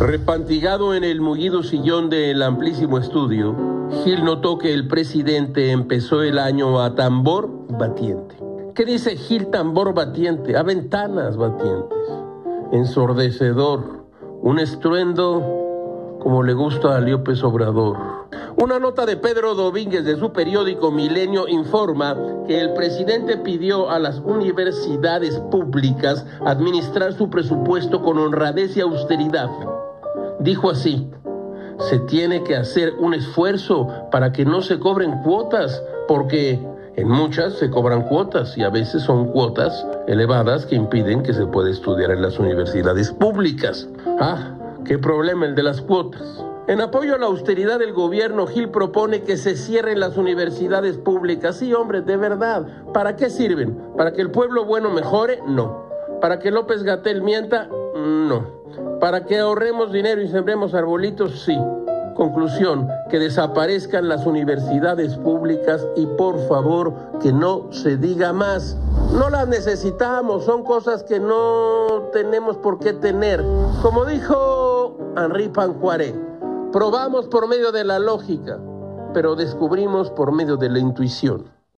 Repantigado en el mullido sillón del amplísimo estudio, Gil notó que el presidente empezó el año a tambor batiente. ¿Qué dice Gil tambor batiente? A ventanas batientes. Ensordecedor. Un estruendo como le gusta a López Obrador. Una nota de Pedro Domínguez de su periódico Milenio informa que el presidente pidió a las universidades públicas administrar su presupuesto con honradez y austeridad. Dijo así, se tiene que hacer un esfuerzo para que no se cobren cuotas, porque en muchas se cobran cuotas y a veces son cuotas elevadas que impiden que se pueda estudiar en las universidades públicas. Ah, qué problema el de las cuotas. En apoyo a la austeridad del gobierno, Gil propone que se cierren las universidades públicas. Sí, hombre, de verdad. ¿Para qué sirven? ¿Para que el pueblo bueno mejore? No. ¿Para que López Gatel mienta? No. ¿Para que ahorremos dinero y sembremos arbolitos? Sí. Conclusión, que desaparezcan las universidades públicas y por favor que no se diga más. No las necesitamos, son cosas que no tenemos por qué tener. Como dijo Henri Pancuaré, probamos por medio de la lógica, pero descubrimos por medio de la intuición.